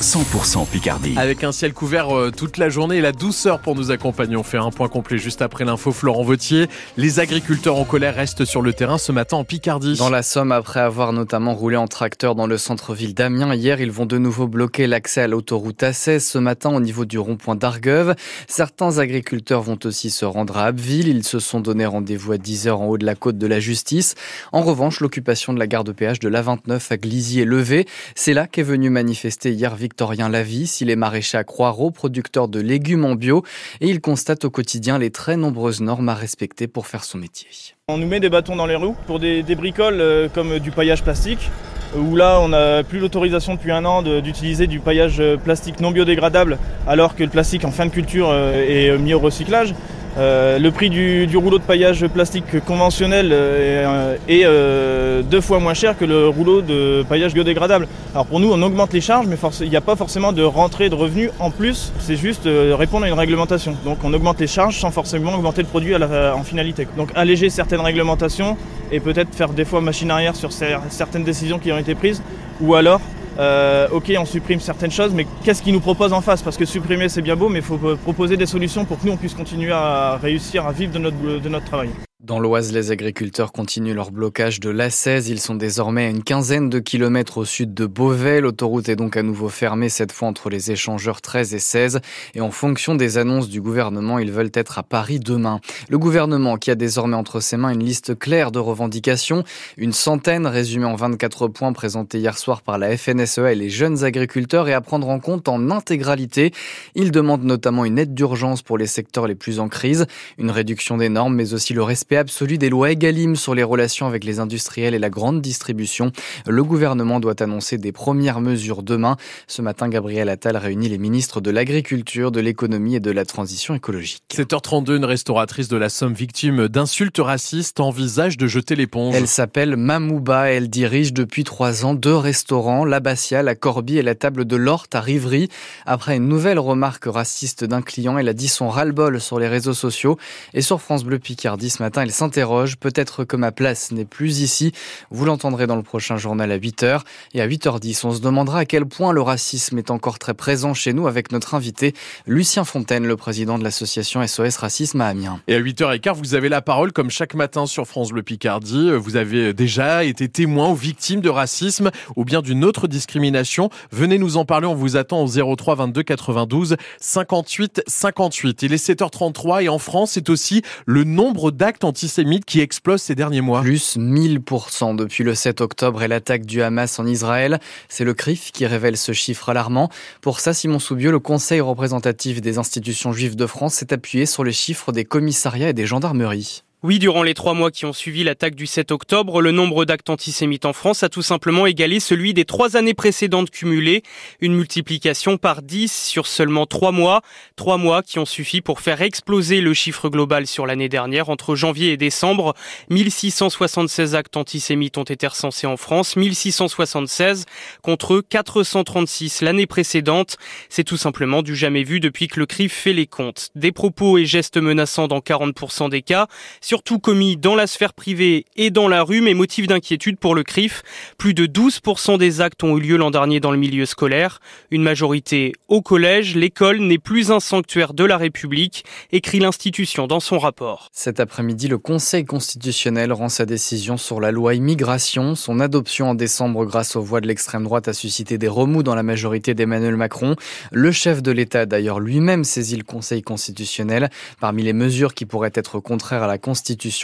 100% Picardie. Avec un ciel couvert euh, toute la journée et la douceur pour nous accompagner. On fait un point complet juste après l'info Florent Vautier. Les agriculteurs en colère restent sur le terrain ce matin en Picardie. Dans la Somme, après avoir notamment roulé en tracteur dans le centre-ville d'Amiens, hier, ils vont de nouveau bloquer l'accès à l'autoroute A16 ce matin au niveau du rond-point d'Argueuve. Certains agriculteurs vont aussi se rendre à Abbeville. Ils se sont donné rendez-vous à 10h en haut de la côte de la justice. En revanche, l'occupation de la gare de péage de l'A29 à Glizy est levée. C'est là qu'est venu manifester hier Victorien Lavis. Il est maraîcher à producteur de légumes en bio et il constate au quotidien les très nombreuses normes à respecter pour faire son métier. On nous met des bâtons dans les roues pour des, des bricoles euh, comme du paillage plastique où là on n'a plus l'autorisation depuis un an d'utiliser du paillage euh, plastique non biodégradable alors que le plastique en fin de culture euh, est mis au recyclage. Euh, le prix du, rouleau de paillage plastique conventionnel euh, est, euh, deux fois moins cher que le rouleau de paillage biodégradable. Alors pour nous, on augmente les charges, mais il n'y a pas forcément de rentrée de revenus en plus. C'est juste répondre à une réglementation. Donc on augmente les charges sans forcément augmenter le produit en finalité. Donc alléger certaines réglementations et peut-être faire des fois machine arrière sur certaines décisions qui ont été prises, ou alors euh, ok, on supprime certaines choses, mais qu'est-ce qu'ils nous proposent en face? Parce que supprimer, c'est bien beau, mais il faut proposer des solutions pour que nous, on puisse continuer à réussir à vivre de notre, de notre travail. Dans l'Oise, les agriculteurs continuent leur blocage de l'A16. Ils sont désormais à une quinzaine de kilomètres au sud de Beauvais. L'autoroute est donc à nouveau fermée, cette fois entre les échangeurs 13 et 16. Et en fonction des annonces du gouvernement, ils veulent être à Paris demain. Le gouvernement qui a désormais entre ses mains une liste claire de revendications, une centaine résumée en 24 points présentés hier soir par la FNSEA et les jeunes agriculteurs et à prendre en compte en intégralité. Ils demandent notamment une aide d'urgence pour les secteurs les plus en crise, une réduction des normes, mais aussi le respect absolu des lois Egalim sur les relations avec les industriels et la grande distribution. Le gouvernement doit annoncer des premières mesures demain. Ce matin, Gabriel Attal réunit les ministres de l'Agriculture, de l'Économie et de la Transition écologique. 7h32, une restauratrice de la Somme victime d'insultes racistes envisage de jeter l'éponge. Elle s'appelle Mamouba. Elle dirige depuis trois ans deux restaurants, l'Abbatiale à Corbie et la table de l'Horte à Rivry. Après une nouvelle remarque raciste d'un client, elle a dit son ras-le-bol sur les réseaux sociaux et sur France Bleu Picardie ce matin elle s'interroge. Peut-être que ma place n'est plus ici. Vous l'entendrez dans le prochain journal à 8h. Et à 8h10, on se demandera à quel point le racisme est encore très présent chez nous avec notre invité, Lucien Fontaine, le président de l'association SOS Racisme à Amiens. Et à 8h15, vous avez la parole comme chaque matin sur France Bleu Picardie. Vous avez déjà été témoin ou victime de racisme ou bien d'une autre discrimination. Venez nous en parler. On vous attend au 03 22 92 58 58. Il est 7h33 et en France, c'est aussi le nombre d'actes antisémite qui explose ces derniers mois. Plus 1000% depuis le 7 octobre et l'attaque du Hamas en Israël. C'est le CRIF qui révèle ce chiffre alarmant. Pour ça, Simon Soubieux, le Conseil représentatif des institutions juives de France, s'est appuyé sur les chiffres des commissariats et des gendarmeries. Oui, durant les trois mois qui ont suivi l'attaque du 7 octobre, le nombre d'actes antisémites en France a tout simplement égalé celui des trois années précédentes cumulées. Une multiplication par 10 sur seulement trois mois. Trois mois qui ont suffi pour faire exploser le chiffre global sur l'année dernière. Entre janvier et décembre, 1676 actes antisémites ont été recensés en France, 1676 contre 436 l'année précédente. C'est tout simplement du jamais vu depuis que le CRIF fait les comptes. Des propos et gestes menaçants dans 40% des cas surtout commis dans la sphère privée et dans la rue, mais motif d'inquiétude pour le CRIF. Plus de 12% des actes ont eu lieu l'an dernier dans le milieu scolaire. Une majorité au collège. L'école n'est plus un sanctuaire de la République, écrit l'institution dans son rapport. Cet après-midi, le Conseil constitutionnel rend sa décision sur la loi immigration. Son adoption en décembre grâce aux voix de l'extrême droite a suscité des remous dans la majorité d'Emmanuel Macron. Le chef de l'État d'ailleurs lui-même saisi le Conseil constitutionnel. Parmi les mesures qui pourraient être contraires à la Constitution,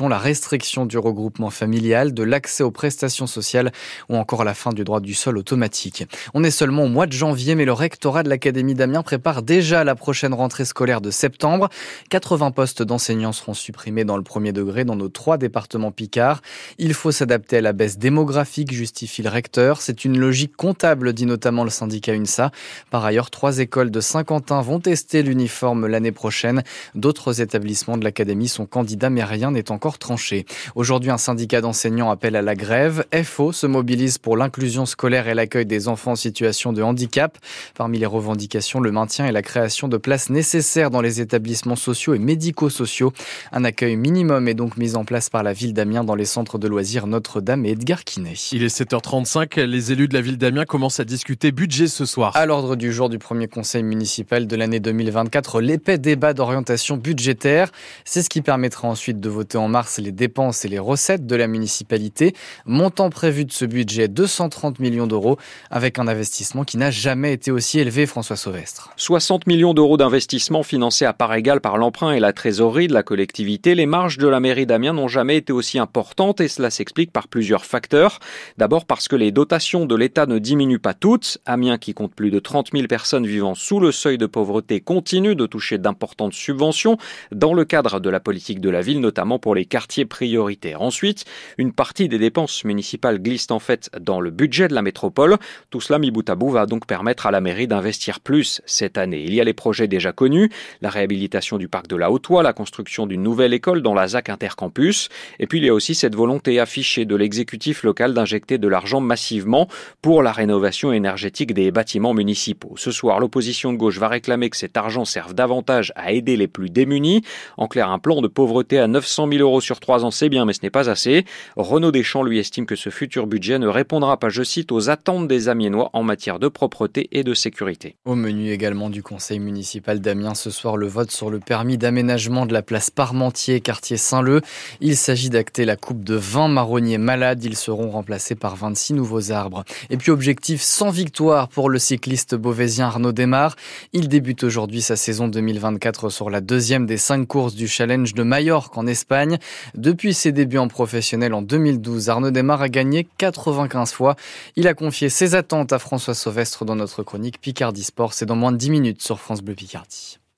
la restriction du regroupement familial, de l'accès aux prestations sociales ou encore la fin du droit du sol automatique. On est seulement au mois de janvier, mais le rectorat de l'Académie d'Amiens prépare déjà la prochaine rentrée scolaire de septembre. 80 postes d'enseignants seront supprimés dans le premier degré dans nos trois départements Picard. Il faut s'adapter à la baisse démographique, justifie le recteur. C'est une logique comptable, dit notamment le syndicat UNSA. Par ailleurs, trois écoles de Saint-Quentin vont tester l'uniforme l'année prochaine. D'autres établissements de l'Académie sont candidats, mais rien rien n'est encore tranché. Aujourd'hui, un syndicat d'enseignants appelle à la grève. FO se mobilise pour l'inclusion scolaire et l'accueil des enfants en situation de handicap. Parmi les revendications, le maintien et la création de places nécessaires dans les établissements sociaux et médico-sociaux. Un accueil minimum est donc mis en place par la ville d'Amiens dans les centres de loisirs Notre-Dame et Edgar Quinet. Il est 7h35. Les élus de la ville d'Amiens commencent à discuter budget ce soir. À l'ordre du jour du premier conseil municipal de l'année 2024, l'épais débat d'orientation budgétaire. C'est ce qui permettra ensuite de voter en mars les dépenses et les recettes de la municipalité. Montant prévu de ce budget 230 millions d'euros avec un investissement qui n'a jamais été aussi élevé, François Sauvestre. 60 millions d'euros d'investissement financés à part égale par l'emprunt et la trésorerie de la collectivité. Les marges de la mairie d'Amiens n'ont jamais été aussi importantes et cela s'explique par plusieurs facteurs. D'abord parce que les dotations de l'État ne diminuent pas toutes. Amiens, qui compte plus de 30 000 personnes vivant sous le seuil de pauvreté, continue de toucher d'importantes subventions dans le cadre de la politique de la ville, notamment pour les quartiers prioritaires. Ensuite, une partie des dépenses municipales glisse en fait dans le budget de la métropole. Tout cela mis bout à bout va donc permettre à la mairie d'investir plus cette année. Il y a les projets déjà connus, la réhabilitation du parc de la Haute-Oie, la construction d'une nouvelle école dans la ZAC Intercampus, et puis il y a aussi cette volonté affichée de l'exécutif local d'injecter de l'argent massivement pour la rénovation énergétique des bâtiments municipaux. Ce soir, l'opposition de gauche va réclamer que cet argent serve davantage à aider les plus démunis. En clair, un plan de pauvreté à 900 000 euros sur trois ans, c'est bien, mais ce n'est pas assez. Renaud Deschamps lui estime que ce futur budget ne répondra pas, je cite, aux attentes des Amiénois en matière de propreté et de sécurité. Au menu également du conseil municipal d'Amiens ce soir, le vote sur le permis d'aménagement de la place Parmentier, quartier Saint-Leu. Il s'agit d'acter la coupe de 20 marronniers malades. Ils seront remplacés par 26 nouveaux arbres. Et puis objectif sans victoire pour le cycliste beauvaisien Arnaud Desmar. Il débute aujourd'hui sa saison 2024 sur la deuxième des cinq courses du Challenge de Majorque en Espagne. Depuis ses débuts en professionnel en 2012, Arnaud Desmar a gagné 95 fois. Il a confié ses attentes à François Sauvestre dans notre chronique Picardie Sport. C'est dans moins de 10 minutes sur France Bleu Picardie.